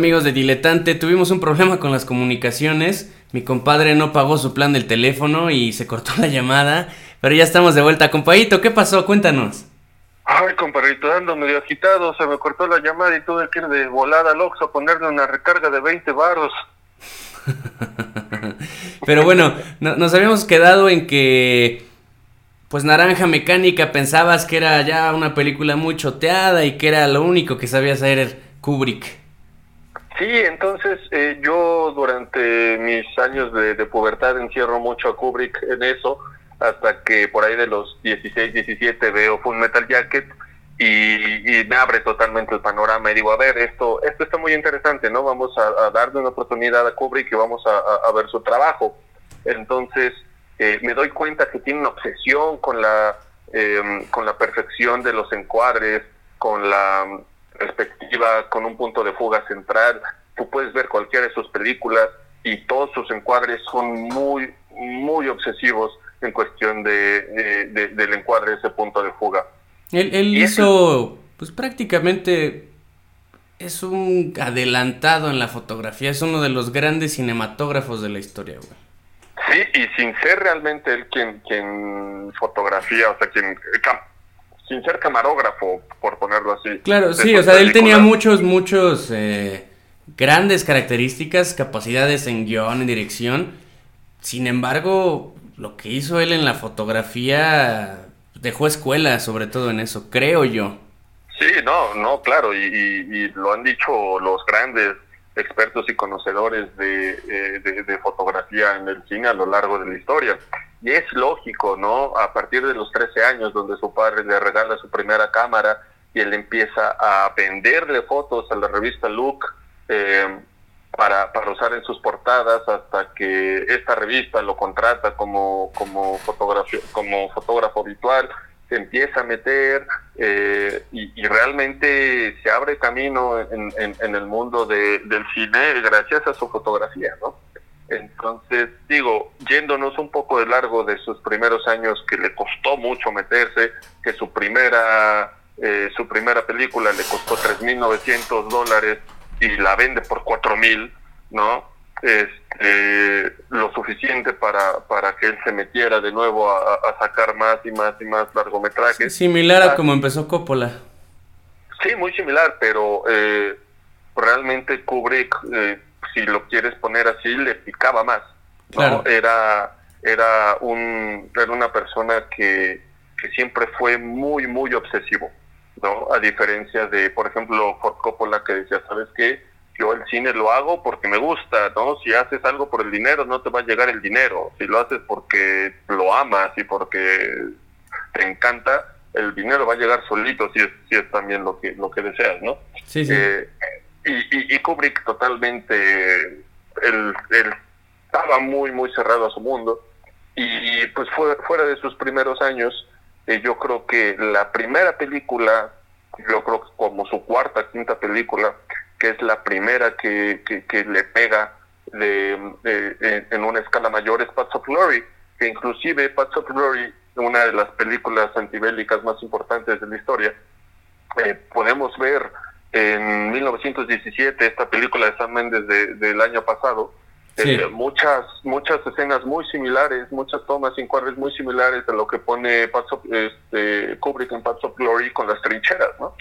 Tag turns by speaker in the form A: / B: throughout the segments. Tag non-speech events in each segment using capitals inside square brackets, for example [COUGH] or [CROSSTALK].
A: Amigos de Diletante, tuvimos un problema con las comunicaciones. Mi compadre no pagó su plan del teléfono y se cortó la llamada. Pero ya estamos de vuelta. Compadito, ¿qué pasó? Cuéntanos.
B: Ay, compadrito, ando medio agitado, se me cortó la llamada y tuve que ir de volada al Oxxo a ponerle una recarga de 20 varos. [LAUGHS]
A: Pero bueno, no- nos habíamos quedado en que, pues Naranja Mecánica pensabas que era ya una película muy choteada y que era lo único que sabía hacer Kubrick.
B: Sí, entonces eh, yo durante mis años de, de pubertad encierro mucho a Kubrick en eso, hasta que por ahí de los 16, 17 veo Full Metal Jacket y, me abre totalmente el panorama y digo, a ver, esto, esto está muy interesante, ¿no? Vamos a, a darle una oportunidad a Kubrick y vamos a, a- a ver su trabajo. Entonces eh, me doy cuenta que tiene una obsesión con la, eh, con la perfección de los encuadres, con la perspectiva, con un punto de fuga central. Tú puedes ver cualquiera de sus películas y todos sus encuadres son muy, muy obsesivos en cuestión de, de- de- del encuadre, ese punto de fuga.
A: Él, él hizo, pues prácticamente es un adelantado en la fotografía, es uno de los grandes cinematógrafos de la historia, güey.
B: Sí, y sin ser realmente él quien, quien fotografía, o sea, quien, sin ser camarógrafo, por ponerlo así.
A: Claro, sí, o sea, él tenía muchos, muchos eh, grandes características, capacidades en guion, en dirección. Sin embargo, lo que hizo él en la fotografía dejó escuela, sobre todo en eso, creo yo.
B: Sí, no, no, claro, y, y- y lo han dicho los grandes expertos y conocedores de, eh, de- de fotografía en el cine a lo largo de la historia. Y es lógico, ¿no? A partir de los 13 años, donde su padre le regala su primera cámara y él empieza a venderle fotos a la revista Look eh, para, usar en sus portadas hasta que esta revista lo contrata como, como, como fotógrafo habitual se empieza a meter eh, y, y realmente se abre camino en, el mundo de- del cine gracias a su fotografía, ¿no? Entonces, digo, yéndonos un poco de largo de sus primeros años que le costó mucho meterse, que su primera, eh, su primera película le costó 3.900 dólares y la vende por 4.000, ¿no? Este, lo suficiente para, para que él se metiera de nuevo a, a sacar más y más y más largometrajes.
A: Similar a como empezó Coppola.
B: Sí, muy similar, pero eh, realmente Kubrick, eh, si lo quieres poner así, le picaba más. ¿no?
A: Claro.
B: Era, era, un, era una persona que, que siempre fue muy, muy obsesivo, ¿no? A diferencia de, por ejemplo, Ford Coppola que decía, ¿sabes qué? Yo el cine lo hago porque me gusta, ¿no? Si haces algo por el dinero, no te va a llegar el dinero. Si lo haces porque lo amas y porque te encanta, el dinero va a llegar solito si es, si es también lo que, lo que deseas, ¿no?
A: Sí, sí.
B: Eh, y, y, Kubrick totalmente, él, estaba muy, muy cerrado a su mundo. Y pues fue, fuera de sus primeros años, eh, yo creo que la primera película, yo creo como su cuarta, quinta película, que es la primera que, que, le pega de, de- en una escala mayor, es Paths of Glory, que inclusive Paths of Glory, una de las películas antibélicas más importantes de la historia, eh, podemos ver en 1917 esta película de Sam Mendes de- del año pasado
A: Sí.
B: eh, muchas muchas escenas muy similares muchas tomas y encuadres muy similares a lo que pone Paths of- este, Kubrick en Paths of Glory con las trincheras no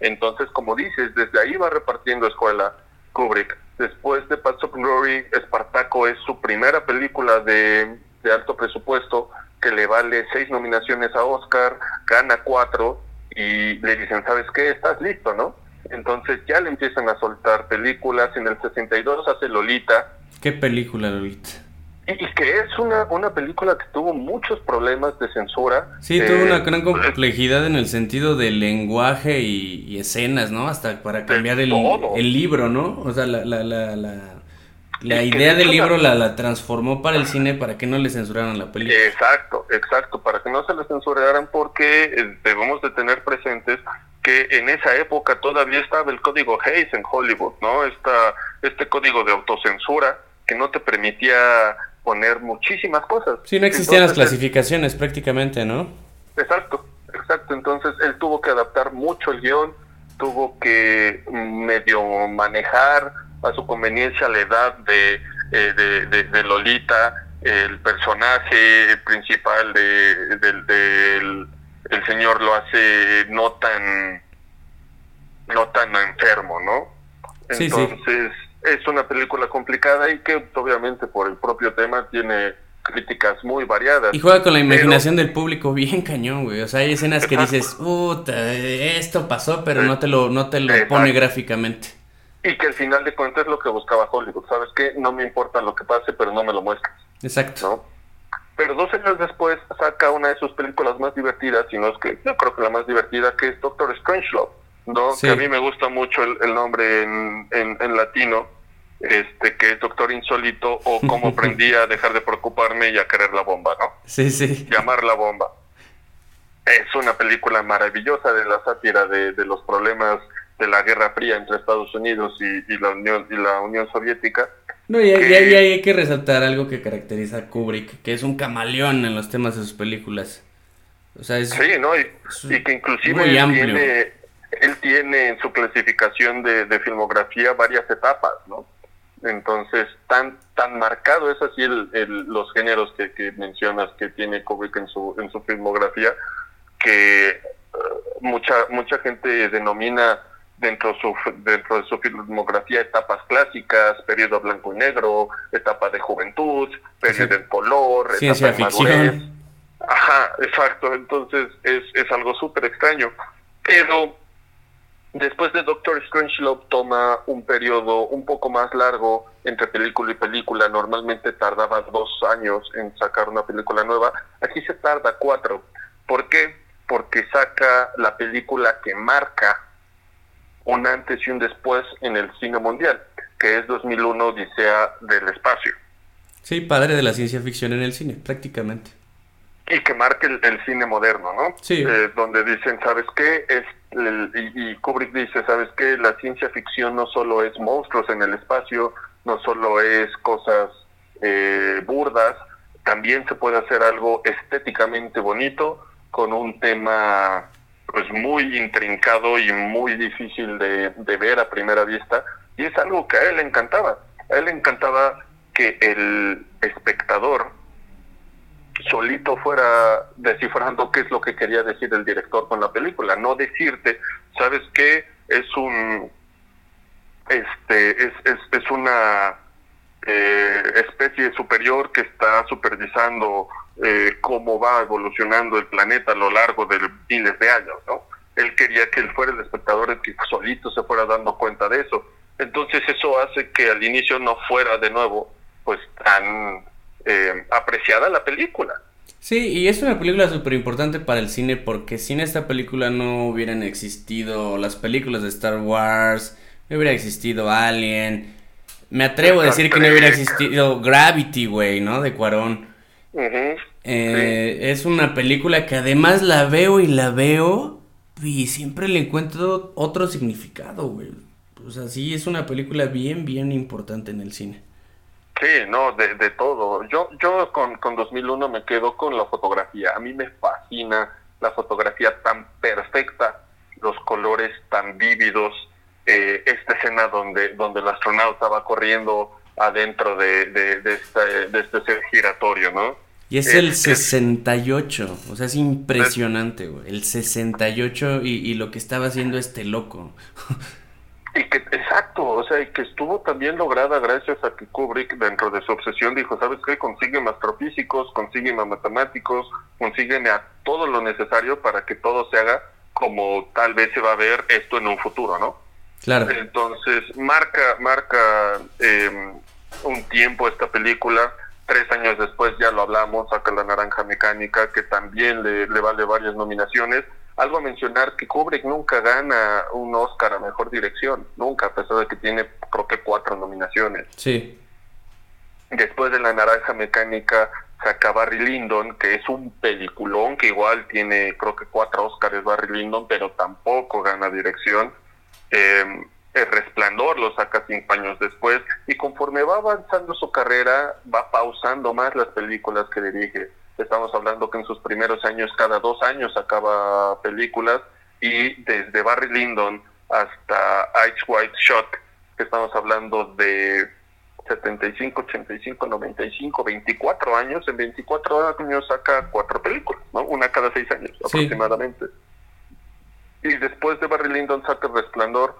B: entonces como dices desde ahí va repartiendo escuela Kubrick después de Paths of Glory Espartaco es su primera película de, de alto presupuesto que le vale seis nominaciones a Oscar gana cuatro y le dicen, ¿sabes qué? Estás listo, ¿no? Entonces ya le empiezan a soltar películas. En el 62 hace Lolita,
A: Qué película, Lolita.
B: y, y que es una, una película que tuvo muchos problemas de censura.
A: Sí,
B: Eh,
A: tuvo una gran complejidad en el sentido del lenguaje y, y escenas, ¿no? Hasta para cambiar el, el libro, ¿no? O sea, la, la, la, la, la idea
B: de
A: del libro
B: la-
A: la, transformó para el cine para que no le censuraran la película.
B: Exacto, exacto, para que no se la censuraran porque eh, debemos de tener presentes que en esa época todavía estaba el código Hayes en Hollywood, ¿no? Esta, este código de autocensura que no te permitía poner muchísimas cosas.
A: Sí, no existían las clasificaciones prácticamente, ¿no?
B: Exacto, exacto. Entonces él tuvo que adaptar mucho el guion tuvo que medio manejar a su conveniencia la edad de, eh, de, Lolita, el personaje principal de, del el señor lo hace no tan no tan enfermo, ¿no? Entonces es una película complicada y que obviamente por el propio tema tiene críticas muy variadas.
A: Y juega con la imaginación del público bien cañón, güey. O sea, hay escenas que dices, puta, esto pasó, pero no te lo, no te lo pone gráficamente.
B: Y que al final de cuentas es lo que buscaba Hollywood. ¿Sabes qué? No me importa lo que pase, pero no me lo muestres.
A: Exacto.
B: Pero dos años después saca una de sus películas más divertidas, y no es que yo creo que la más divertida, que es Doctor Strangelove, ¿no? Que a mí me gusta mucho el, nombre en, en latino este que es Doctor Insólito o cómo [LAUGHS] aprendí a dejar de preocuparme y a querer la bomba, ¿no?
A: Sí, sí.
B: Llamar la bomba. Es una película maravillosa de la sátira de, los problemas de la Guerra Fría entre Estados Unidos y, la Unión y la Unión Soviética.
A: No, y, ahí hay que resaltar algo que caracteriza a Kubrick, que es un camaleón en los temas de sus películas. O sea, es,
B: sí, ¿no? Y, que inclusive tiene, él tiene en su clasificación de, de filmografía varias etapas, ¿no? Entonces, tan tan marcado es así el, los géneros que, mencionas que tiene Kubrick en su, en su filmografía, que eh, mucha mucha gente denomina dentro, su, dentro de su filmografía etapas clásicas, periodo blanco y negro, etapa de juventud, periodo en color,
A: ciencia ficción.
B: Ajá, exacto. Entonces es, es algo súper extraño. Pero Después de Doctor Strangelove toma un periodo un poco más largo entre película y película. Normalmente tardaba dos años en sacar una película nueva. Aquí se tarda cuatro. ¿Por qué? Porque saca la película que marca un antes y un después en el cine mundial, que es 2001 Odisea del Espacio.
A: Sí, padre de la ciencia ficción en el cine, prácticamente.
B: Y que marque el, cine moderno, ¿no?
A: Sí.
B: Eh, donde dicen, ¿sabes qué? Es y, Kubrick dice, ¿sabes qué? La ciencia ficción no solo es monstruos en el espacio, no solo es cosas eh, burdas, también se puede hacer algo estéticamente bonito con un tema pues muy intrincado y muy difícil de, ver a primera vista y es algo que a él le encantaba. A él le encantaba que el espectador solito fuera descifrando qué es lo que quería decir el director con la película, no decirte, ¿sabes qué? Es un este es, es, es una eh, especie superior que está supervisando eh, cómo va evolucionando el planeta a lo largo de miles de años, ¿no? Él quería que él fuera el espectador el que solito se fuera dando cuenta de eso. Entonces eso hace que al inicio no fuera de nuevo pues tan eh, apreciada la película.
A: Sí, y es una película súper importante para el cine porque sin esta película no hubieran existido las películas de Star Wars, no hubiera existido Alien. Me atrevo a decir que no hubiera existido Gravity, güey, ¿no? De Cuarón. Eh, es una película que además la veo y la veo y siempre le encuentro otro significado, güey. O sea, sí, es una película bien, bien importante en el cine.
B: Sí, no, de, de todo. Yo, yo con, con 2001 me quedo con la fotografía. A mí me fascina la fotografía tan perfecta, los colores tan vívidos, eh, esta escena donde, donde el astronauta va corriendo adentro de, de, de, este, de este ser giratorio, ¿no?
A: Y es, el 68, o sea, es impresionante, güey. El 68 y, y lo que estaba haciendo este loco.
B: Y que, exacto, o sea, y que estuvo también lograda gracias a que Kubrick, dentro de su obsesión, dijo, ¿sabes qué? Consiguen astrofísicos, consiguen a matemáticos, consiguen a todo lo necesario para que todo se haga como tal vez se va a ver esto en un futuro, ¿no?
A: Claro.
B: Entonces, marca, marca eh, un tiempo esta película. Tres años después ya lo hablamos, saca La Naranja Mecánica, que también le, le vale varias nominaciones algo a mencionar que Kubrick nunca gana un Oscar a Mejor Dirección, nunca, a pesar de que tiene creo que cuatro nominaciones.
A: Sí.
B: Después de La Naranja Mecánica saca Barry Lyndon, que es un peliculón que igual tiene creo que cuatro Oscars Barry Lyndon, pero tampoco gana dirección. Eh, el Resplandor lo saca cinco años después y conforme va avanzando su carrera va pausando más las películas que dirige Estamos hablando que en sus primeros años, cada dos años sacaba películas y desde Barry Lyndon hasta Ice White Shot, que estamos hablando de 75, 85, 95, 24 años. En 24 años saca cuatro películas, ¿no? Una cada seis años aproximadamente. Y después de Barry Lyndon saca Resplandor,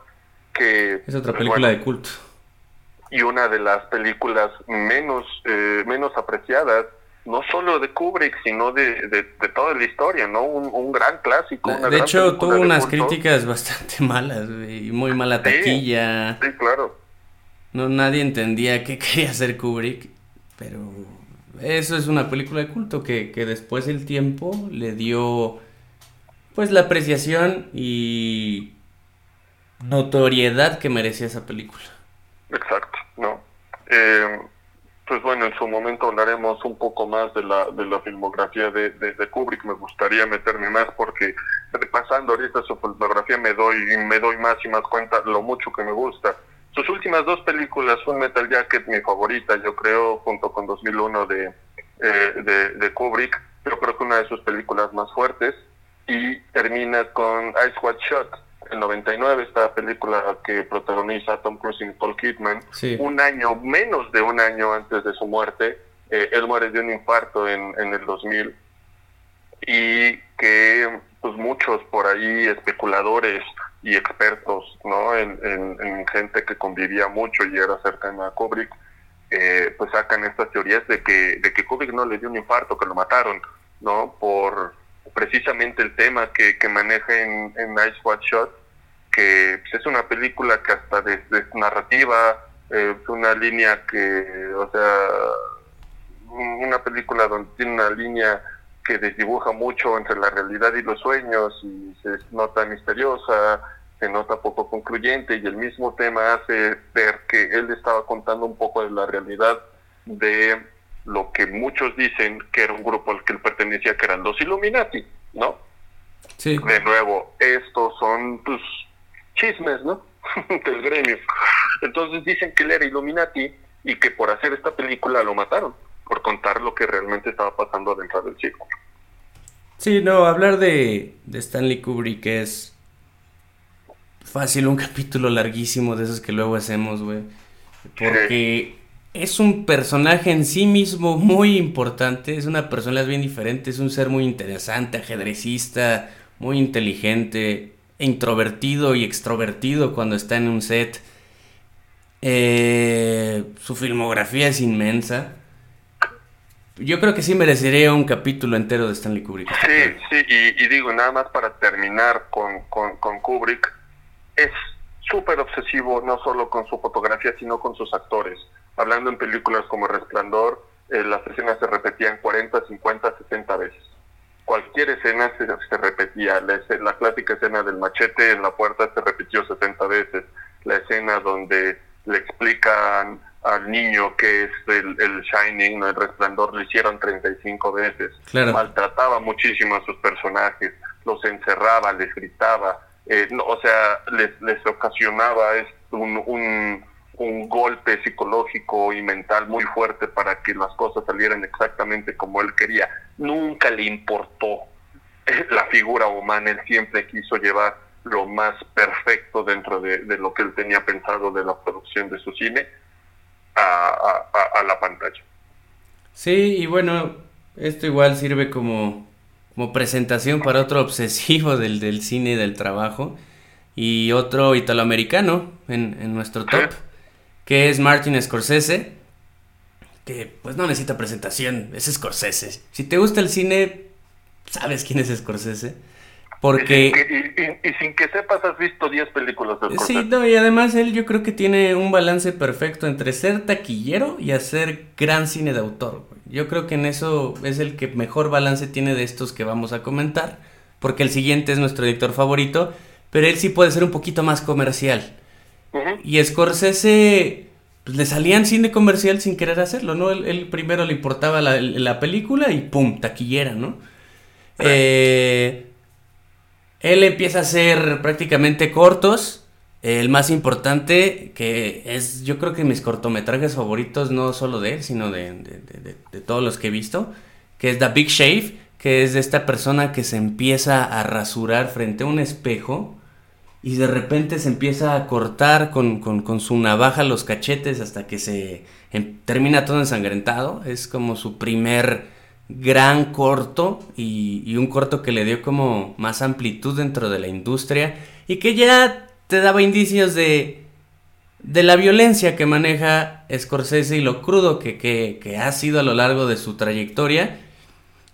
B: que...
A: Es otra pues, película de culto.
B: Y una de las películas menos, eh, menos apreciadas no solo de Kubrick, sino de, de, toda la historia, ¿no? Un, gran clásico.
A: de hecho, tuvo unas críticas bastante [LAUGHS] malas y muy mala taquilla.
B: Sí, claro.
A: No, nadie entendía qué [LAUGHS] quería hacer Kubrick, pero eso es una película de culto que, que después el tiempo le dio pues la apreciación y notoriedad que merecía esa película.
B: Exacto, ¿no? Eh, pues bueno, en su momento hablaremos un poco más de la, de la filmografía de, de, Kubrick. Me gustaría meterme más porque repasando ahorita su filmografía me doy, me doy más y más cuenta lo mucho que me gusta. Sus últimas dos películas, son Metal Jacket, mi favorita, yo creo, junto con 2001 de, eh, de, de Kubrick, yo creo que una de sus películas más fuertes, y termina con Ice White Shot, el 99, esta película que protagoniza Tom Cruise y Nicole Kidman, un año, menos de un año antes de su muerte, eh, él muere de un infarto en, en el 2000 y que pues muchos por ahí especuladores y expertos no en, en, gente que convivía mucho y era cercana a Kubrick eh, pues sacan estas teorías de que de que Kubrick no le dio un infarto que lo mataron no por precisamente el tema que, que maneja en, en Ice White Shot, que pues, es una película que hasta desde narrativa, eh, una línea que, o sea, una película donde tiene una línea que desdibuja mucho entre la realidad y los sueños y se nota misteriosa, se nota poco concluyente y el mismo tema hace ver que él estaba contando un poco de la realidad de lo que muchos dicen que era un grupo al que él pertenecía, que eran los Illuminati, ¿no?
A: Sí.
B: De nuevo, estos son pues, chismes, ¿no? [LAUGHS] Del gremio. Entonces dicen que él era Illuminati y que por hacer esta película lo mataron, por contar lo que realmente estaba pasando dentro del círculo.
A: Sí, no, hablar de, de Stanley Kubrick es fácil, un capítulo larguísimo de esos que luego hacemos, güey. Porque es un personaje en sí mismo muy importante, es una persona bien diferente, es un ser muy interesante, ajedrecista, muy inteligente, introvertido y extrovertido cuando está en un set. Eh, su filmografía es inmensa. Yo creo que sí merecería un capítulo entero de Stanley Kubrick.
B: Sí, sí, y, digo, nada más para terminar con, con, con Kubrick, es súper obsesivo no solo con su fotografía, sino con sus actores hablando en películas como Resplandor, eh, las escenas se repetían 40, 50, 60 veces. Cualquier escena se, se repetía. La, la, clásica escena del machete en la puerta se repitió 70 veces. La escena donde le explican al niño que es el, el Shining, el resplandor, lo hicieron 35 veces. Maltrataba muchísimo a sus personajes, los encerraba, les gritaba, eh, o sea, les, les ocasionaba un, un un golpe psicológico y mental muy fuerte para que las cosas salieran exactamente como él quería. Nunca le importó la figura humana, él siempre quiso llevar lo más perfecto dentro de, lo que él tenía pensado de la producción de su cine a, la pantalla.
A: Sí, y bueno, esto igual sirve como, como presentación para otro obsesivo del, del cine y del trabajo y otro italoamericano en, en nuestro top que es Martin Scorsese, que pues no necesita presentación, es Scorsese. Si te gusta el cine, sabes quién es Scorsese. Porque...
B: Y, sin que sepas, has visto 10 películas de
A: Scorsese. Sí, no, y además él yo creo que tiene un balance perfecto entre ser taquillero y hacer gran cine de autor. Yo creo que en eso es el que mejor balance tiene de estos que vamos a comentar. Porque el siguiente es nuestro director favorito, pero él sí puede ser un poquito más comercial. Y Scorsese pues, le salían cine comercial sin querer hacerlo, ¿no? Él, primero le importaba la, película y ¡pum! taquillera, ¿no? Eh, él empieza a hacer prácticamente cortos. El más importante, que es yo creo que mis cortometrajes favoritos, no solo de él, sino de, de todos los que he visto, que es The Big Shave, que es de esta persona que se empieza a rasurar frente a un espejo y de repente se empieza a cortar con, con, su navaja los cachetes hasta que se em, termina todo ensangrentado. Es como su primer gran corto y, un corto que le dio como más amplitud dentro de la industria y que ya te daba indicios de, de la violencia que maneja Scorsese y lo crudo que, que ha sido a lo largo de su trayectoria.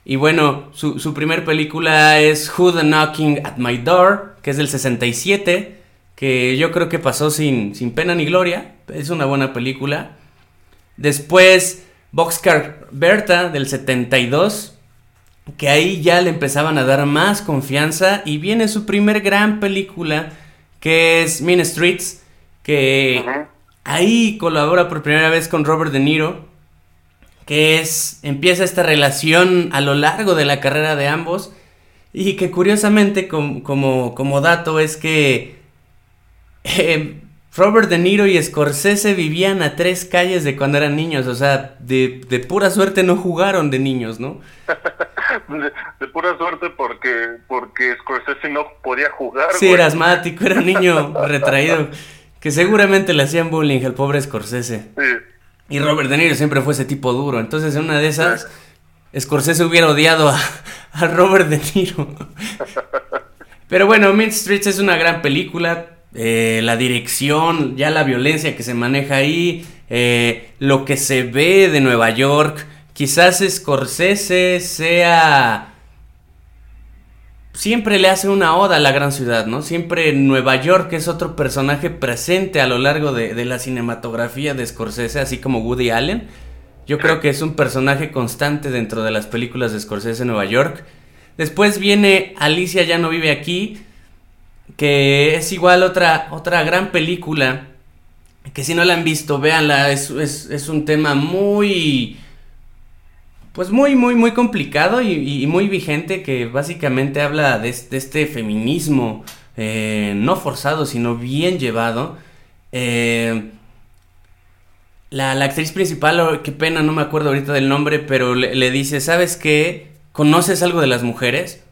A: Y bueno, su, su primer película es Who the Knocking at My Door, que es del 67, que yo creo que pasó sin, sin pena ni gloria. Es una buena película. Después, Boxcar Berta, del 72, que ahí ya le empezaban a dar más confianza. Y viene su primer gran película, que es Mean Streets, que ahí colabora por primera vez con Robert De Niro que es, empieza esta relación a lo largo de la carrera de ambos y que curiosamente como, como, dato es que eh, Robert De Niro y Scorsese vivían a tres calles de cuando eran niños, o sea, de, pura suerte no jugaron de niños, ¿no? [LAUGHS]
B: de, pura suerte porque, porque Scorsese no podía jugar.
A: Sí, era asmático, era un niño [LAUGHS] retraído, que seguramente le hacían bullying al pobre Scorsese. Sí. Y Robert De Niro siempre fue ese tipo duro. Entonces, en una de esas, Scorsese hubiera odiado a, Robert De Niro. Pero bueno, Mid Streets es una gran película. Eh, la dirección, ya la violencia que se maneja ahí, eh, lo que se ve de Nueva York. Quizás Scorsese sea siempre le hace una oda a la gran ciudad, ¿no? Siempre Nueva York es otro personaje presente a lo largo de, la cinematografía de Scorsese, así como Woody Allen. Yo creo que es un personaje constante dentro de las películas de Scorsese en Nueva York. Después viene Alicia ya no vive aquí, que es igual otra, otra gran película, que si no la han visto, véanla, es, es un tema muy pues muy, muy, muy complicado y, muy vigente que básicamente habla de, este feminismo eh, no forzado, sino bien llevado. Eh, la, actriz principal, oh, qué pena, no me acuerdo ahorita del nombre, pero le, dice, ¿sabes qué? ¿Conoces algo de las mujeres?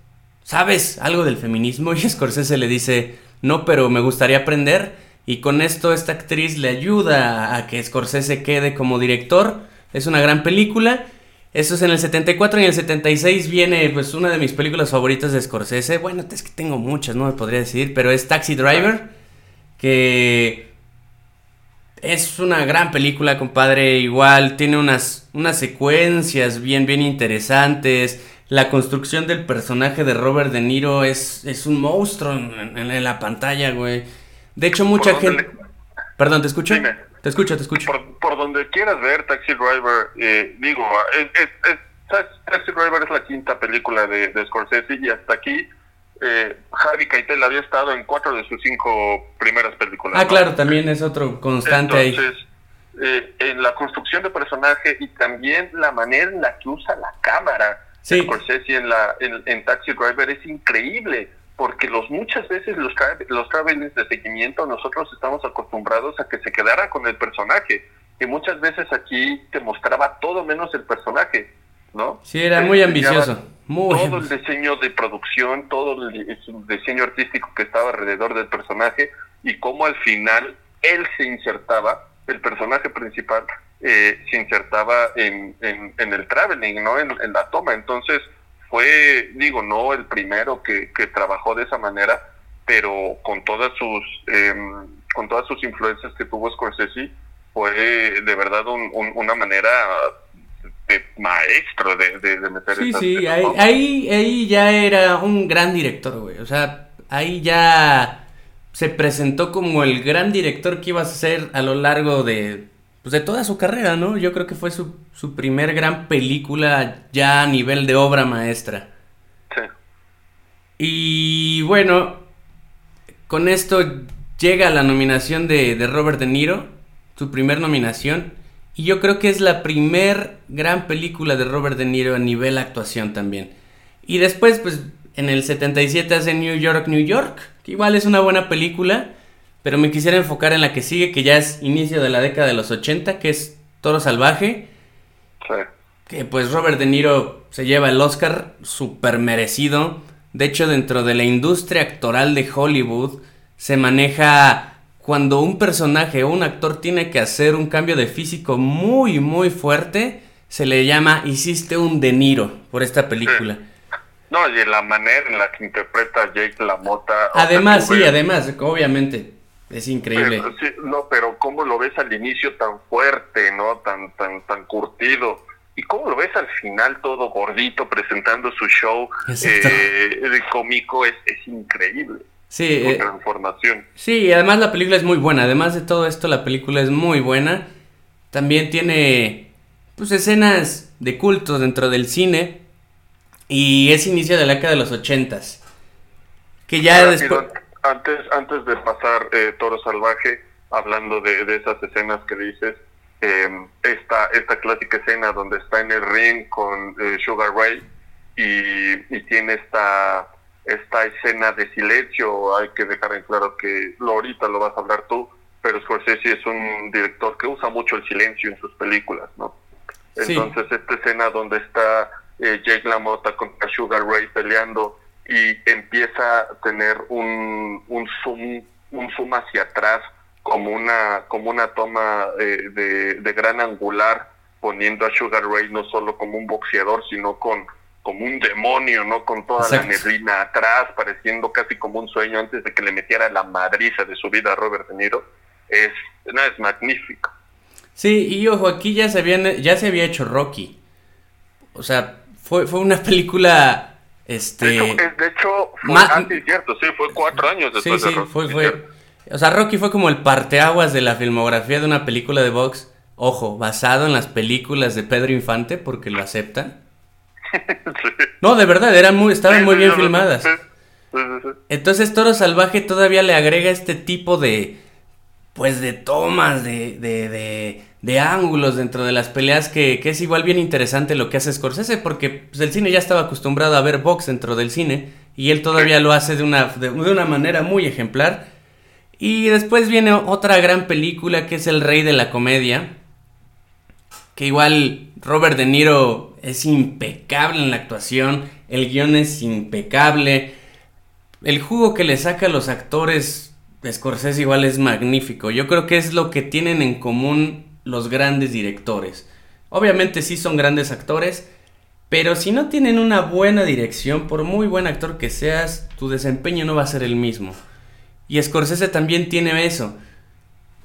A: ¿Sabes algo del feminismo? [LAUGHS] Y Scorsese le dice, no, pero me gustaría aprender. Y con esto esta actriz le ayuda a que Scorsese quede como director. Es una gran película. Eso es en el 74 y en el 76 viene pues una de mis películas favoritas de Scorsese. Bueno, es que tengo muchas, no me podría decir, pero es Taxi Driver, que es una gran película, compadre. Igual tiene unas, unas secuencias bien, bien interesantes. La construcción del personaje de Robert De Niro es, es un monstruo en, la pantalla, güey. De hecho, mucha gente... Perdón, ¿te escucho? Te escucho, te escucho.
B: Por, donde quieras ver Taxi Driver, eh, digo, Taxi Driver es la quinta película de, Scorsese y hasta aquí eh, Javi Keitel había estado en cuatro de sus cinco primeras películas.
A: Ah, claro, también es otro constante
B: Entonces, Eh, en la construcción de personaje y también la manera en la que usa la cámara Scorsese en, la, en Taxi Driver es increíble porque los muchas veces los, los travelings de seguimiento nosotros estamos acostumbrados a que se quedara con el personaje y muchas veces aquí te mostraba todo menos el personaje, ¿no?
A: Sí, era muy ambicioso. Muy
B: todo el diseño de producción, todo el diseño artístico que estaba alrededor del personaje y cómo al final él se insertaba, el personaje principal eh, se insertaba en, en, el traveling, ¿no? En, en la toma. Entonces, fue, digo, no el primero que, que trabajó de esa manera, pero con todas sus em, con todas sus influencias que tuvo Scorsese, fue de verdad una manera de maestro de, de, meter
A: Sí, sí, ahí, ahí, ahí ya era un gran director, güey. O sea, ahí ya se presentó como el gran director que iba a ser a lo largo de pues, de toda su carrera, ¿no? Yo creo que fue su, su primer gran película ya a nivel de obra maestra. Sí. Y bueno, con esto llega la nominación de, de Robert De Niro, su primer nominación. Y yo creo que es la primer gran película de Robert De Niro a nivel actuación también. Y después, pues, en el 77 hace New York, New York, que igual es una buena película. Pero me quisiera enfocar en la que sigue, que ya es inicio de la década de los 80, que es Toro Salvaje. Sí. Que pues Robert De Niro se lleva el Oscar, súper merecido. De hecho, dentro de la industria actoral de Hollywood, se maneja cuando un personaje o un actor tiene que hacer un cambio de físico muy, muy fuerte, se le llama hiciste un De Niro por esta película.
B: No, y la manera en la que interpreta Jake LaMotta.
A: Además, sí, además, obviamente, es increíble.
B: no, pero cómo lo ves al inicio tan fuerte, ¿no? Tan, tan, tan curtido. Y cómo lo ves al final todo gordito presentando su show eh, de cómico es, es increíble.
A: Sí,
B: eh, transformación.
A: Sí, además la película es muy buena. Además de todo esto, la película es muy buena. También tiene pues escenas de culto dentro del cine. Y es inicio de la década de los ochentas. Que ya después...
B: Antes, antes de pasar eh, Toro Salvaje, hablando de, esas escenas que dices, eh, esta, esta clásica escena donde está en el ring con eh, Sugar Ray y, y tiene esta esta escena de silencio, hay que dejar en claro que lo ahorita lo vas a hablar tú, pero Scorsese es un director que usa mucho el silencio en sus películas, ¿no? Entonces esta escena donde está eh, Jake LaMotta con Sugar Ray peleando y empieza a tener un, un zoom un zoom hacia atrás como una como una toma eh, de, de gran angular poniendo a Sugar Ray no solo como un boxeador sino con como un demonio, ¿no? Con toda la neblina atrás, pareciendo casi como un sueño antes de que le metiera la madriza de su vida a Robert De Niro. Es, no, es magnífico.
A: Sí, y ojo, aquí ya se, habían, ya se había hecho Rocky. O sea, fue, fue una [LAUGHS] película... Este...
B: De hecho, fue, cierto, sí, fue cuatro años después
A: sí, sí, Fue, fue, o sea, Rocky fue como el parteaguas de la filmografía de una película de box. Ojo, basado en las películas de Pedro Infante, porque lo aceptan. [LAUGHS] No, de verdad, eran muy, estaban muy bien filmadas. Entonces Toro Salvaje todavía le agrega este tipo de, pues de tomas, de, de, de, de ángulos dentro de las peleas que, que, es igual bien interesante lo que hace Scorsese porque pues, el cine ya estaba acostumbrado a ver box dentro del cine y él todavía lo hace de una, de una manera muy ejemplar. Y después viene otra gran película que es El Rey de la Comedia, que igual Robert De Niro es impecable en la actuación, el guion es impecable, el jugo que le saca a los actores de Scorsese igual es magnífico, yo creo que es lo que tienen en común los grandes directores. Obviamente sí son grandes actores, pero si no tienen una buena dirección, por muy buen actor que seas, tu desempeño no va a ser el mismo. Y Scorsese también tiene eso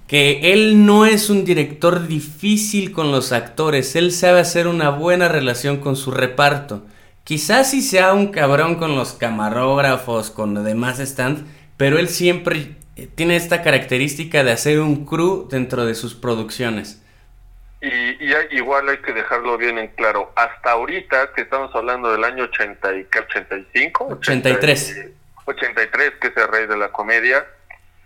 A: que él no es un director difícil con los actores, él sabe hacer una buena relación con su reparto. Quizás si sea un cabrón con los camarógrafos, con los demás stands, pero él siempre tiene esta característica de hacer un crew dentro de sus producciones.
B: Y, igual hay que dejarlo bien en claro, hasta ahorita que estamos hablando del año 80 y, 85,
A: 83.
B: 83, que es el rey de la comedia,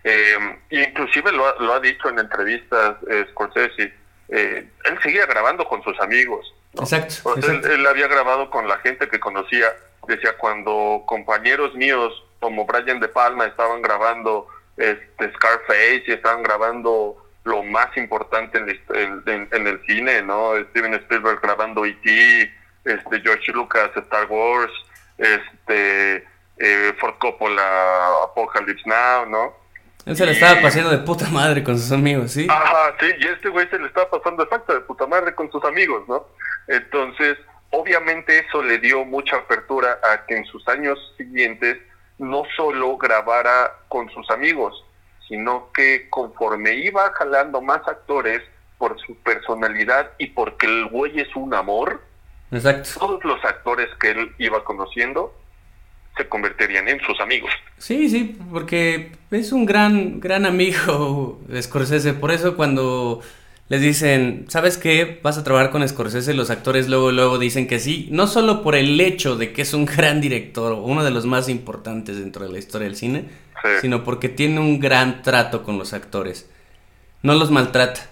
B: eh, inclusive lo ha, lo ha, dicho en entrevistas eh, Scorsese, eh, él seguía grabando con sus amigos.
A: Exacto.
B: Él, había grabado con la gente que conocía. Decía, cuando compañeros míos como Brian De Palma estaban grabando este, Scarface y estaban grabando lo más importante en, en, el cine, ¿no? Steven Spielberg grabando E.T., este, George Lucas, Star Wars, este, eh, Ford Coppola, Apocalypse Now, ¿no?
A: Él se le estaba pasando de puta madre con sus amigos, ¿sí?
B: Ajá, sí, y este güey se le estaba pasando de puta madre con sus amigos, ¿no? Entonces, obviamente eso le dio mucha apertura a que en sus años siguientes no solo grabara con sus amigos, sino que conforme iba jalando más actores por su personalidad y porque el güey es un amor,
A: Exacto.
B: todos los actores que él iba conociendo se convertirían en sus amigos.
A: Sí, sí, porque es un gran, gran amigo [LAUGHS] Scorsese. Por eso cuando les dicen, ¿sabes qué? Vas a trabajar con Scorsese, los actores luego, luego dicen que sí. No solo por el hecho de que es un gran director, uno de los más importantes dentro de la historia del cine, sino porque tiene un gran trato con los actores. No los maltrata.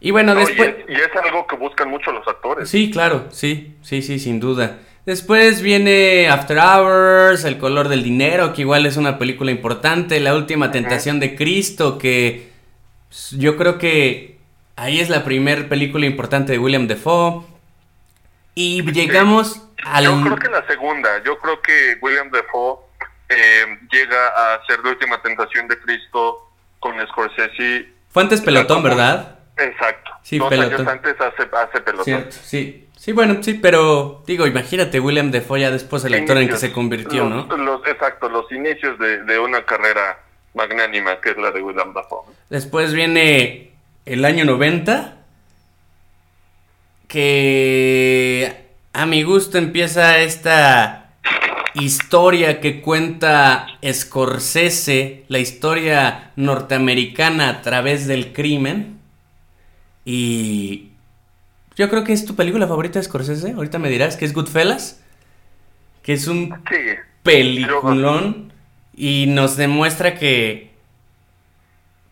A: Y bueno, después...
B: y es algo que buscan mucho los actores.
A: Sí, claro, sí, sí, sí, sin duda. Después viene After Hours, El color del dinero, que igual es una película importante, La última tentación de Cristo, que yo creo que ahí es la primera película importante de William Defoe. Y llegamos
B: al... Yo creo que la segunda, yo creo que William Defoe eh, llega a hacer La Última Tentación de Cristo con Scorsese.
A: Fue antes Pelotón, ¿verdad?
B: Exacto.
A: Sí,
B: Dos
A: Pelotón.
B: años antes hace, hace Pelotón.
A: Cierto, sí. Sí, bueno, sí, pero digo, imagínate William Defoe ya después el actor en que se convirtió,
B: Los-
A: ¿no?
B: los- exacto, los inicios de, de una carrera magnánima que es la de William Dafoe.
A: Después viene el año 90, que a mi gusto empieza esta historia que cuenta Scorsese, la historia norteamericana a través del crimen. Y yo creo que es tu película favorita de Scorsese. Ahorita me dirás que es Goodfellas, que es un
B: Sí,
A: peliculón y nos demuestra que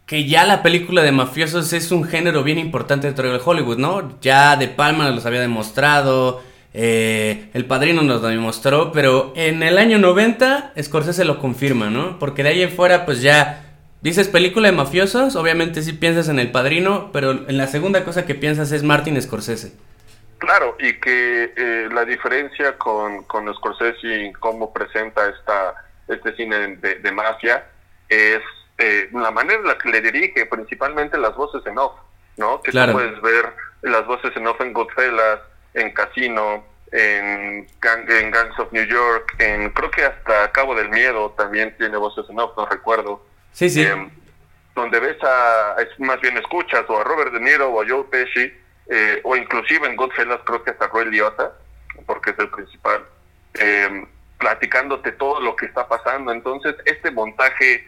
A: que ya la película de mafiosos es un género bien importante dentro de Hollywood, ¿no? Ya De Palma nos los había demostrado, eh, El Padrino nos lo demostró, pero en el año 90 Scorsese lo confirma, ¿no? Porque de ahí en fuera pues ya dices película de mafiosos, obviamente sí piensas en El Padrino, pero en la segunda cosa que piensas es Martin Scorsese.
B: Claro, y que eh, la diferencia con, con Scorsese y cómo presenta esta, este cine de, de mafia es eh, la manera en la que le dirige, principalmente las voces en off, ¿no? Que
A: Claro.
B: tú puedes ver las voces en off en Goodfellas, en Casino, en, Gang- en Gangs of New York, en creo que hasta Cabo del Miedo también tiene voces en off, no recuerdo.
A: Sí, sí.
B: Eh, donde ves a, es más bien escuchas o a Robert De Niro o a Joe Pesci, eh, o inclusive en Goodfellas creo que hasta Roy Liotta, porque es el principal, eh, platicándote todo lo que está pasando. Entonces, este montaje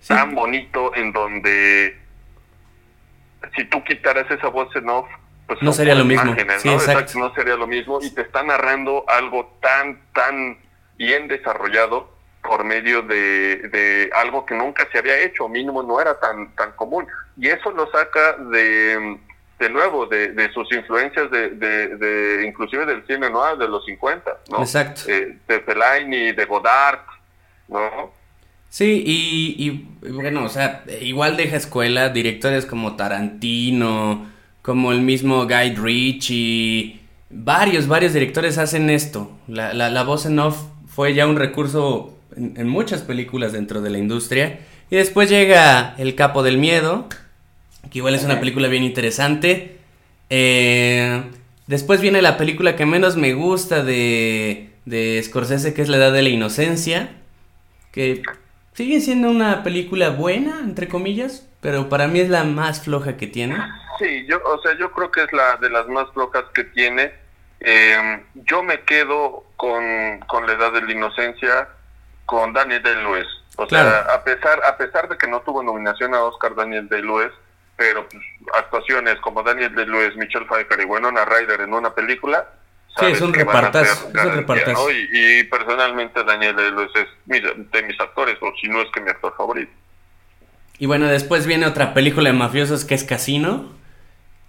A: Sí.
B: tan bonito en donde si tú quitaras esa voz en off, pues
A: No sería lo mismo.
B: imágenes,
A: Sí,
B: ¿no?
A: exacto.
B: no sería lo mismo y te está narrando algo tan, tan bien desarrollado por medio de, de algo que nunca se había hecho, mínimo no era tan, tan común. Y eso lo saca de, de nuevo, de, de sus influencias, de, de, de inclusive del cine noir de los 50, ¿no?
A: Exacto.
B: Eh, de Fellaini, de Godard, ¿no?
A: Sí, y, y, bueno, o sea, igual deja escuela, directores como Tarantino, como el mismo Guy Ritchie, varios, varios directores hacen esto. La, la, la voz en off fue ya un recurso en, en muchas películas dentro de la industria. Y después llega El Capo del Miedo, que igual es una película bien interesante. Eh, después viene la película que menos me gusta de, de Scorsese, que es La Edad de la Inocencia, que sigue siendo una película buena, entre comillas, pero para mí es la más floja que tiene.
B: Sí, yo, o sea, yo creo que es la de las más flojas que tiene. Eh, yo me quedo con, con la edad de la inocencia con Daniel Day-Lewis. O
A: Claro.
B: sea, a pesar, a pesar de que no tuvo nominación a Oscar Daniel Day-Lewis, pero pues, actuaciones como Daniel Day-Lewis, Michelle Pfeiffer y Winona Ryder en una película,
A: Sí, es un
B: que van a
A: repartazo,
B: ser
A: es un
B: garantía,
A: repartazo.
B: ¿no? Y, y personalmente Daniel Day-Lewis es de mis actores, o si no es que mi actor favorito.
A: Y bueno, después viene otra película de mafiosos que es Casino,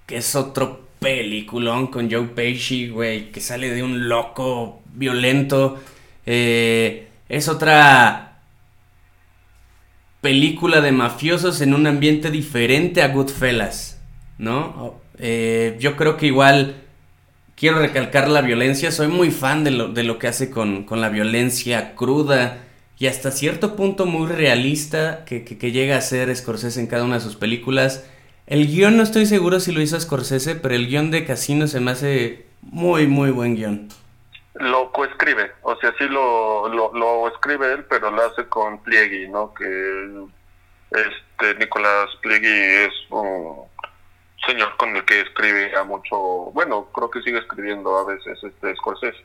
A: que es otro peliculón con Joe Pesci, güey, que sale de un loco violento. Eh, es otra película de mafiosos en un ambiente diferente a Goodfellas, ¿no? Eh, yo creo que igual quiero recalcar la violencia, soy muy fan de lo, de lo que hace con, con la violencia cruda y hasta cierto punto muy realista que, que, llega a ser Scorsese en cada una de sus películas. El guion no estoy seguro si lo hizo Scorsese, pero el guion de Casino se me hace muy, muy buen guion.
B: Lo coescribe, o sea, sí lo, lo, lo escribe él, pero lo hace con Pliegui, ¿no? Que este Nicolás Pliegui es un señor con el que escribe a mucho, bueno, creo que sigue escribiendo a veces este Scorsese.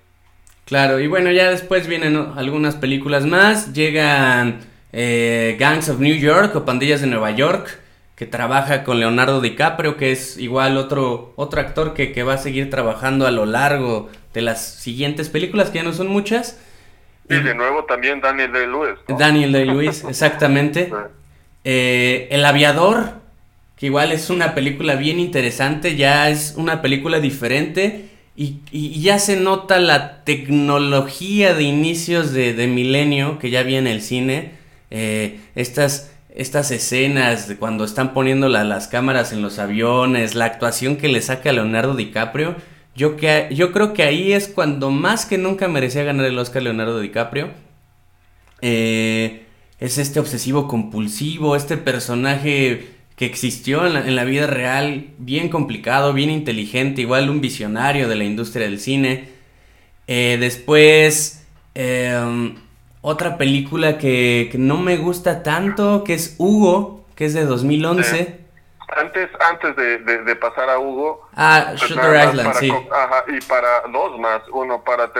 A: Claro, y bueno, ya después vienen algunas películas más. Llegan eh, Gangs of New York o Pandillas de Nueva York, que trabaja con Leonardo DiCaprio, que es igual otro, otro actor que, que va a seguir trabajando a lo largo de las siguientes películas, que ya no son muchas.
B: Y de nuevo también Daniel Day-Lewis. ¿no?
A: Daniel Day-Lewis, exactamente. [LAUGHS]
B: Sí.
A: Eh, El Aviador, igual es una película bien interesante, ya es una película diferente y, ya se nota la tecnología de inicios de, milenio que ya viene el cine. Eh, estas, estas escenas de cuando están poniendo la- las cámaras en los aviones, la actuación que le saca Leonardo DiCaprio. Yo, que, yo creo que ahí es cuando más que nunca merecía ganar el Oscar Leonardo DiCaprio. Eh, es este obsesivo compulsivo, este personaje que existió en la, vida real, bien complicado, bien inteligente, igual un visionario de la industria del cine. Eh, después, em, otra película que, no me gusta tanto, que es Hugo, que es de 2011.
B: Antes, antes de, pasar a Hugo.
A: Ah, pues Shooter Island, sí.
B: Ajá, y para dos más, uno para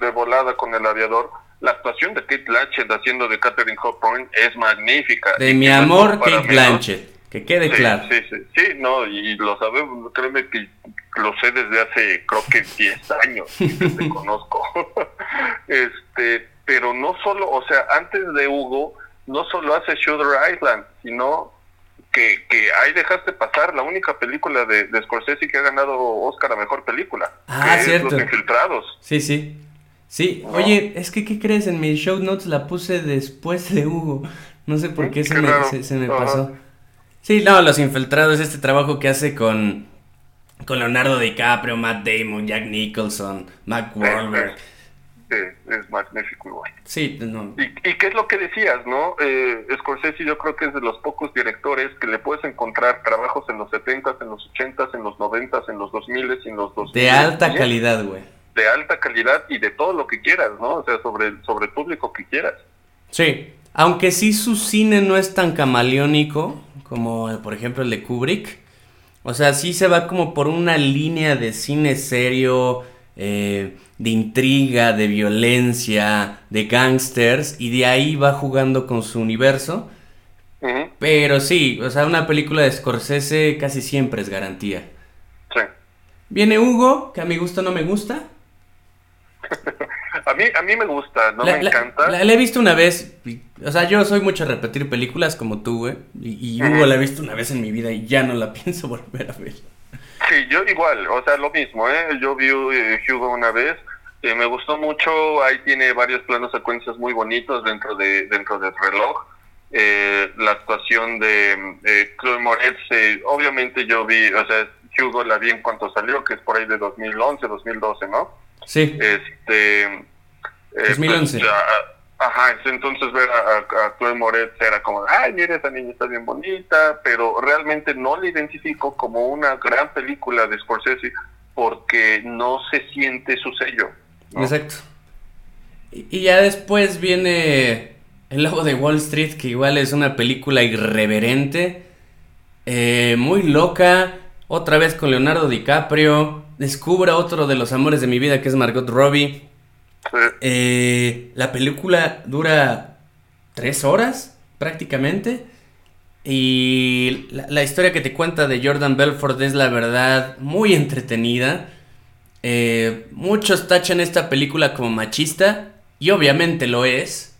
B: de volada con el aviador. La actuación de Kate Blanchett haciendo de Catherine Hopper es magnífica.
A: De mi amor, Kate Blanchett. Que quede claro.
B: Sí, sí, sí, no, y lo sabemos, créeme que lo sé desde hace, creo que 10 años, que te [LAUGHS] conozco. [LAUGHS] este, pero no solo, o sea, antes de Hugo, no solo hace Shooter Island, sino que, que ahí dejaste pasar la única película de, de Scorsese que ha ganado Oscar a Mejor Película.
A: Ah, cierto.
B: Los Infiltrados.
A: Sí, sí. Sí, oye, es que, ¿qué crees? En mi show notes la puse después de Hugo. No sé por qué, se, me, se, me, pasó. Sí, no, Los Infiltrados, este trabajo que hace con, con Leonardo DiCaprio, Matt Damon, Jack Nicholson, Mac Wahlberg
B: es magnífico igual.
A: Sí, no.
B: ¿Y, qué es lo que decías, no? Eh, Scorsese yo creo que es de los pocos directores que le puedes encontrar trabajos en los 70 en los 80 en los 90 en los 2000 y en los 2000.
A: De alta calidad, güey.
B: De alta calidad y de todo lo que quieras, ¿no? O sea, sobre, sobre el público que quieras.
A: Sí, aunque sí su cine no es tan camaleónico como, por ejemplo, el de Kubrick. O sea, sí se va como por una línea de cine serio, eh, de intriga, de violencia, de gangsters, y de ahí va jugando con su universo. Pero sí, o sea, una película de Scorsese casi siempre es garantía.
B: Sí.
A: Viene Hugo, que a mi gusto no me gusta. [LAUGHS]
B: a, mí, a mí me gusta, no me encanta.
A: La, he visto una vez, o sea, yo soy mucho a repetir películas como tú, güey. Y, Hugo la he visto una vez en mi vida y ya no la [LAUGHS] pienso volver a ver.
B: Sí, yo igual, o sea, lo mismo, ¿eh? Yo vi eh, Hugo una vez, eh, me gustó mucho, ahí tiene varios planos secuencias muy bonitos dentro de dentro del reloj. Eh, la actuación de eh, Chloe Moretz, obviamente yo vi, o sea, Hugo la vi en cuanto salió, que es por ahí de 2011, 2012, ¿no?
A: Sí.
B: Este...
A: 2011.
B: Pues, Ajá, entonces ver a, a, Chloe Moretz era como, ay, mira, esa niña está bien bonita, pero realmente no la identifico como una gran película de Scorsese porque no se siente su sello.
A: Exacto. Y, ya después viene El Lobo de Wall Street, que igual es una película irreverente, eh, muy loca, otra vez con Leonardo DiCaprio, descubre otro de los amores de mi vida que es Margot Robbie eh, la película dura tres horas prácticamente. Y la, historia que te cuenta de Jordan Belfort es la verdad muy entretenida. Eh, muchos tachan esta película como machista. Y obviamente lo es.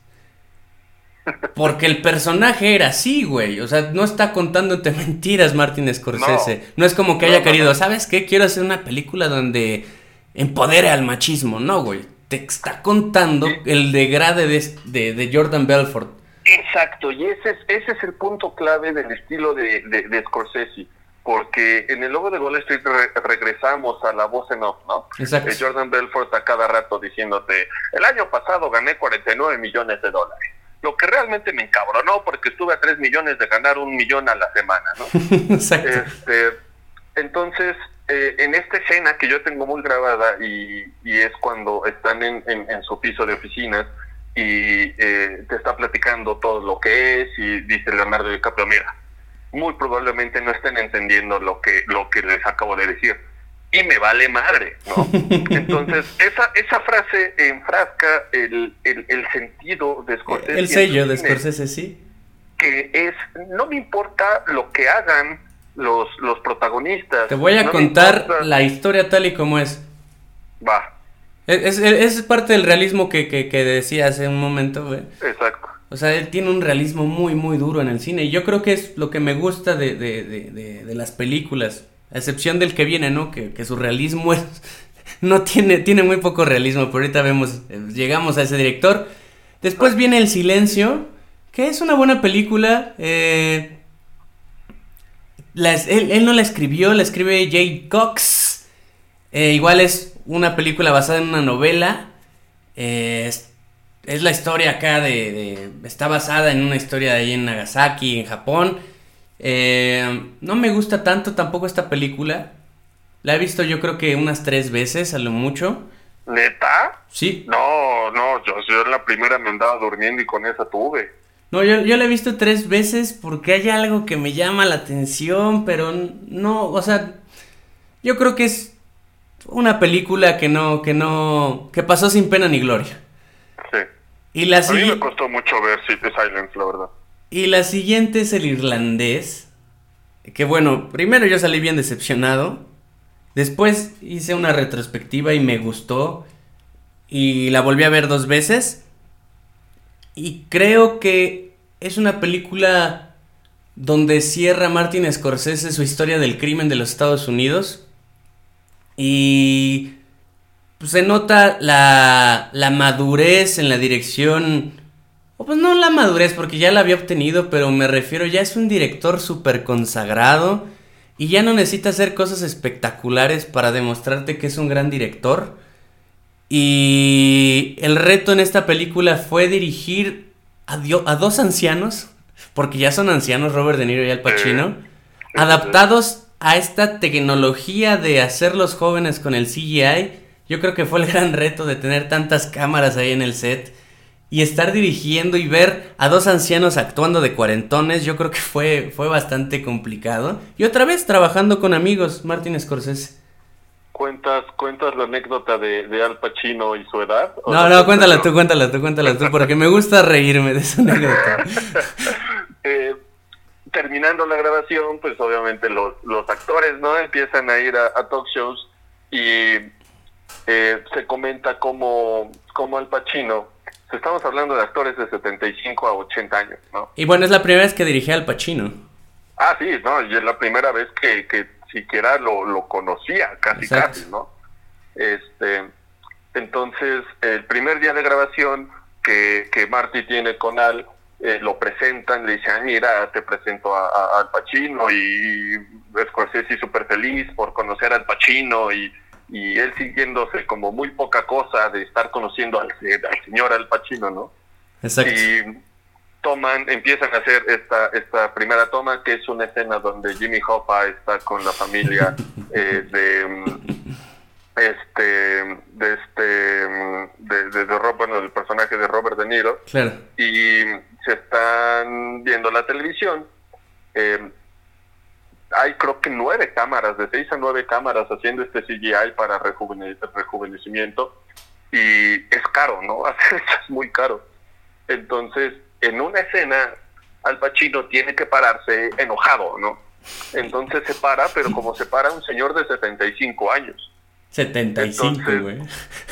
A: Porque el personaje era así, güey. O sea, no está contándote [LAUGHS] mentiras Martin Scorsese. No, es como que haya querido, ¿sabes qué? Quiero hacer una película donde empodere al machismo. No, güey te está contando el degrade de, de, Jordan Belfort.
B: Exacto, y ese es, ese es el punto clave del estilo de, de, Scorsese, porque en el logo de Wall Street regresamos a la voz en off, ¿no?
A: Exacto.
B: De Jordan Belfort a cada rato diciéndote, el año pasado gané 49 millones de dólares, lo que realmente me encabronó porque estuve a 3 millones de ganar un millón a la semana, ¿no? [LAUGHS]
A: Exacto.
B: Este, entonces, eh, en esta escena que yo tengo muy grabada y, es cuando están en, su piso de oficinas y eh, te está platicando todo lo que es y dice Leonardo DiCaprio, mira, muy probablemente no estén entendiendo lo que, lo que les acabo de decir. Y me vale madre, ¿no? [LAUGHS] Entonces, esa, esa frase enfrasca el, el, sentido de Scorsese.
A: El sello de Scorsese, sí.
B: Que es, no me importa lo que hagan, los, los protagonistas.
A: Te voy a contar la historia tal y como es.
B: Va.
A: Es, es, parte del realismo que, que, decía hace un momento, güey.
B: Exacto.
A: O sea, él tiene un realismo muy, muy duro en el cine. Y yo creo que es lo que me gusta de, de, de, de las películas. A excepción del que viene, ¿no? Que, que su realismo es, [LAUGHS] no tiene, tiene muy poco realismo. Pero ahorita vemos, eh, llegamos a ese director. Después viene El Silencio, que es una buena película. Eh, él, no la escribió, la escribe Jay Cox. Eh, igual es una película basada en una novela. Eh, es la historia acá de, Está basada en una historia de ahí en Nagasaki, en Japón. Eh, no me gusta tanto tampoco esta película. La he visto yo creo que unas tres veces a lo mucho.
B: ¿Neta?
A: Sí.
B: No, no, yo, yo en la primera me andaba durmiendo y con esa tuve.
A: No, yo, yo la he visto tres veces porque hay algo que me llama la atención, pero no, o sea, yo creo que es una película que no, que no, que pasó sin pena ni gloria.
B: Sí.
A: Y la
B: A mí me costó mucho ver City Silence, la verdad.
A: Y la siguiente es el irlandés. Que bueno, primero yo salí bien decepcionado. Después hice una retrospectiva y me gustó. Y la volví a ver dos veces. Y creo que es una película donde cierra Martin Scorsese su historia del crimen de los Estados Unidos. Y pues, se nota la, la madurez en la dirección. O pues no la madurez, porque ya la había obtenido, pero me refiero, ya es un director súper consagrado. Y ya no necesita hacer cosas espectaculares para demostrarte que es un gran director. Y el reto en esta película fue dirigir a, a dos ancianos, porque ya son ancianos, Robert De Niro y Al Pacino, adaptados a esta tecnología de hacerlos jóvenes con el CGI. Yo creo que fue el gran reto de tener tantas cámaras ahí en el set y estar dirigiendo y ver a dos ancianos actuando de cuarentones, yo creo que fue, fue bastante complicado. Y otra vez trabajando con amigos, Martin Scorsese.
B: ¿Cuentas, cuentas la anécdota de, Al Pacino y su edad?
A: No, no, cuéntala tú, cuéntala tú, cuéntala tú, porque me gusta reírme de esa anécdota. [LAUGHS]
B: eh, terminando la grabación, pues obviamente los, los actores, ¿no? Empiezan a ir a, talk shows y eh, se comenta como, como Al Pacino, estamos hablando de actores de 75 a 80 años, ¿no?
A: Y bueno, es la primera vez que dirigí Al Pacino.
B: Ah, sí, no, y es la primera vez que, que siquiera lo, lo conocía, casi casi, ¿no? Este, entonces, el primer día de grabación que, que Marty tiene con Al, eh, lo presentan, le dicen, mira, te presento a, Al Pacino y Scorsese súper feliz por conocer al Pacino y, y él siguiéndose como muy poca cosa de estar conociendo al, al señor Al Pacino, ¿no?
A: Exacto
B: toman, empiezan a hacer esta, esta primera toma, que es una escena donde Jimmy Hoffa está con la familia [LAUGHS] eh, de este de este de, de, bueno, del personaje de Robert De Niro. Y se están viendo la televisión eh, hay creo que nueve cámaras de seis a nueve cámaras haciendo este CGI para rejuvenecimiento. Y es caro no [LAUGHS] es muy caro. Entonces en una escena Al Pacino tiene que pararse enojado, ¿no? Entonces se para, pero como se para un señor de 75 años.
A: 75, güey.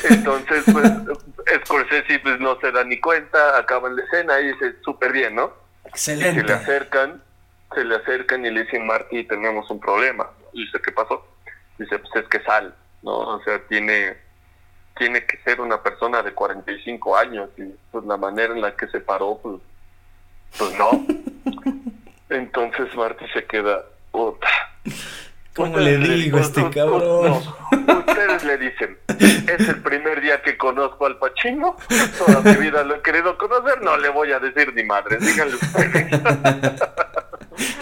B: Entonces, pues, Scorsese pues, no se da ni cuenta, acaba la escena y dice, súper bien, ¿no?
A: Excelente.
B: se le acercan, se le acercan y le dicen, Marty, tenemos un problema. Y dice, ¿qué pasó? Dice, pues es que sal, ¿no? O sea, tiene tiene que ser una persona de 45 años y pues la manera en la que se paró pues, pues no [LAUGHS] entonces Marty se queda puta
A: ¿Cómo le digo a este cabrón?
B: ustedes le dicen, es el primer día que conozco al Pachino, toda mi vida lo he querido conocer, no le voy a decir ni madre, díganle ustedes. [LAUGHS]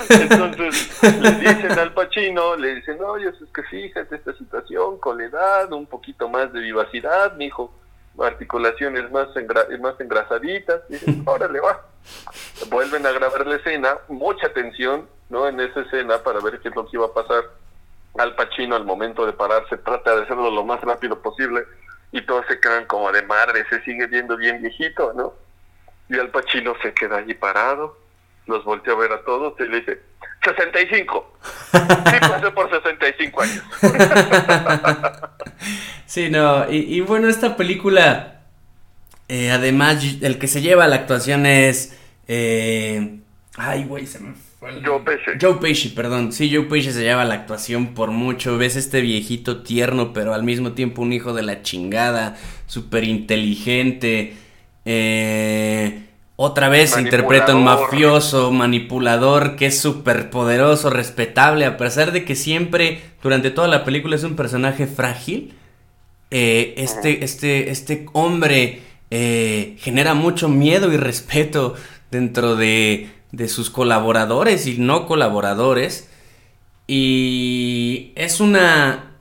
B: Entonces le dicen al Pachino, le dicen, oye, es que fíjate esta situación, con la edad, un poquito más de vivacidad, mi hijo, articulaciones más, engra más engrasaditas, dicen, órale, va. Vuelven a grabar la escena, mucha tensión, ¿no? En esa escena para ver qué es lo que iba a pasar. Al Pachino al momento de pararse trata de hacerlo lo más rápido posible y todos se quedan como de madre, se sigue viendo bien viejito, ¿no? Y Al Pachino se queda allí parado, los voltea a ver a todos y le dice, 65. Sí, pasé por 65 años. [LAUGHS]
A: sí, no, y, bueno, esta película, eh, además, el que se lleva la actuación es... Eh, ay, güey, se me fue
B: Joe Pesci.
A: Joe Pesci, perdón. Sí, Joe Pesci se lleva la actuación por mucho. Ves este viejito tierno, pero al mismo tiempo un hijo de la chingada, súper inteligente. Eh otra vez interpreta un mafioso, manipulador, que es súper poderoso, respetable, a pesar de que siempre, durante toda la película, es un personaje frágil. Eh, este, este, este hombre eh, genera mucho miedo y respeto dentro de, de sus colaboradores y no colaboradores. Y es una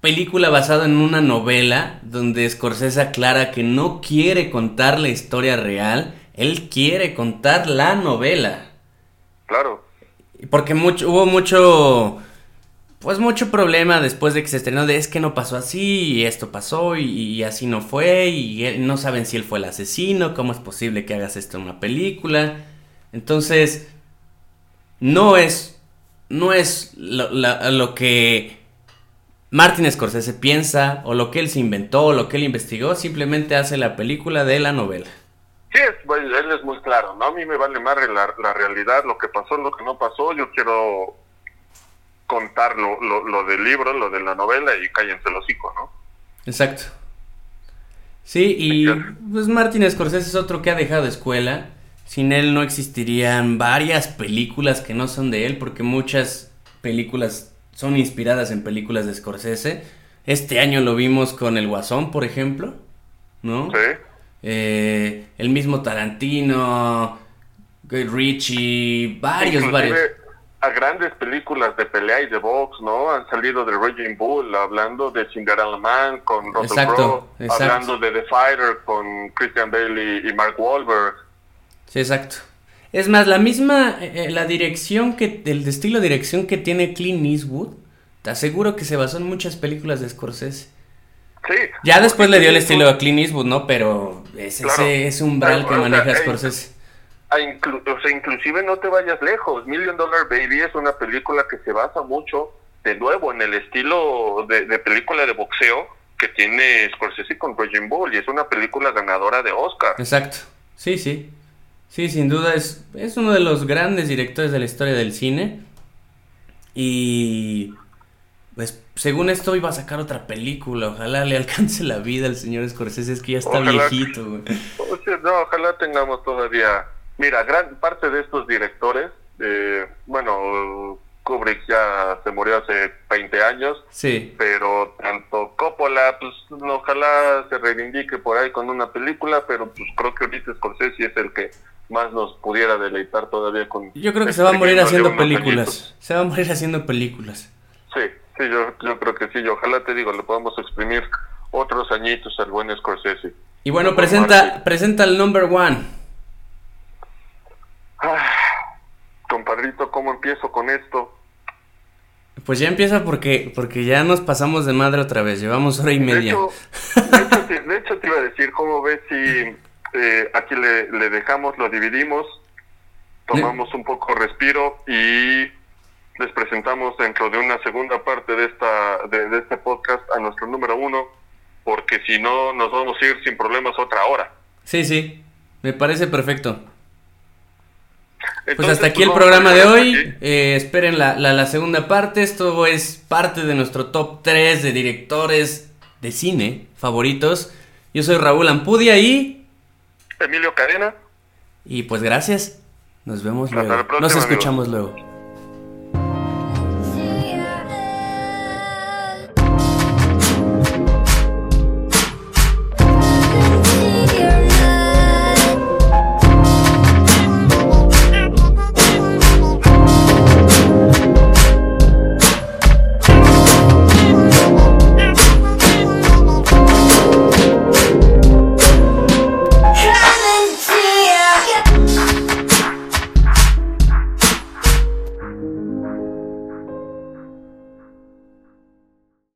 A: película basada en una novela donde Scorsese aclara que no quiere contar la historia real, él quiere contar la novela.
B: Claro.
A: Porque mucho, hubo mucho, pues mucho problema después de que se estrenó de es que no pasó así y esto pasó y, así no fue y no saben si él fue el asesino, cómo es posible que hagas esto en una película. Entonces, no es no es lo, que Martin Scorsese piensa o lo que él se inventó o lo que él investigó, simplemente hace la película de la novela.
B: Sí, él es muy claro, ¿no? A mí me vale más la, la realidad, lo que pasó, lo que no pasó, yo quiero contar lo, lo, del libro, lo de la novela y cállense los hocico, ¿no?
A: Exacto. Sí, y pues Martin Scorsese es otro que ha dejado escuela sin él no existirían varias películas que no son de él, porque muchas películas son inspiradas en películas de Scorsese. Este año lo vimos con El Guasón, por ejemplo, ¿no?
B: Sí.
A: Eh, el mismo Tarantino, Richie, varios, varios.
B: A grandes películas de pelea y de box, ¿no? Han salido de Raging Bull, hablando de Cinderella Man con Russell Crowe, hablando de The Fighter con Christian Bale y Mark Wahlberg
A: Sí, exacto. Es más, la misma, eh, eh, la dirección que, el estilo de dirección que tiene Clint Eastwood, te aseguro que se basó en muchas películas de Scorsese.
B: Sí.
A: Ya después le dio el estilo a Clint Eastwood, ¿no? Pero es ese es umbral que maneja Scorsese.
B: o sea, inclusive no te vayas lejos. Million Dollar Baby es una película que se basa mucho, de nuevo, en el estilo de, de película de boxeo que tiene Scorsese con Raging Bull y es una película ganadora de Oscar.
A: Exacto. Sí, sí. Sí, sin duda es, es uno de los grandes directores de la historia del cine. Y pues según esto iba a sacar otra película. Ojalá le alcance la vida al señor Scorsese, es que ya está viejito.
B: no, ojalá tengamos todavía... Mira, gran parte de estos directores, eh, bueno, Kubrick ya se murió hace 20 años.
A: Sí.
B: Pero tanto Coppola, pues ojalá se reivindique por ahí con una película, pero pues creo que ahorita Scorsese es el que más nos pudiera deleitar todavía con...
A: Yo creo que se va a morir haciendo películas. Se va a morir haciendo películas.
B: Sí, sí, yo, yo creo que sí. Y ojalá te digo, le podamos exprimir otros añitos al buen Scorsese.
A: Y bueno, presenta, presenta el number one.
B: Ah, compadrito, ¿cómo empiezo con esto?
A: Pues ya empieza porque, porque ya nos pasamos de madre otra vez, llevamos hora y media.
B: De hecho, de hecho te iba a decir, ¿cómo ves si eh, aquí le, le, dejamos, lo dividimos, tomamos un poco respiro y les presentamos dentro de una segunda parte de, esta, de, este podcast a nuestro número uno, porque si no nos vamos a ir sin problemas otra hora.
A: Sí, sí, me parece perfecto. pues hasta aquí el pues, programa de hoy. Eh, esperen la, la, la, segunda parte. Esto es parte de nuestro top 3 de directores de cine favoritos. Yo soy Raúl Ampudia y
B: Emilio Cadena.
A: Y pues gracias. Nos vemos luego. Nos escuchamos luego.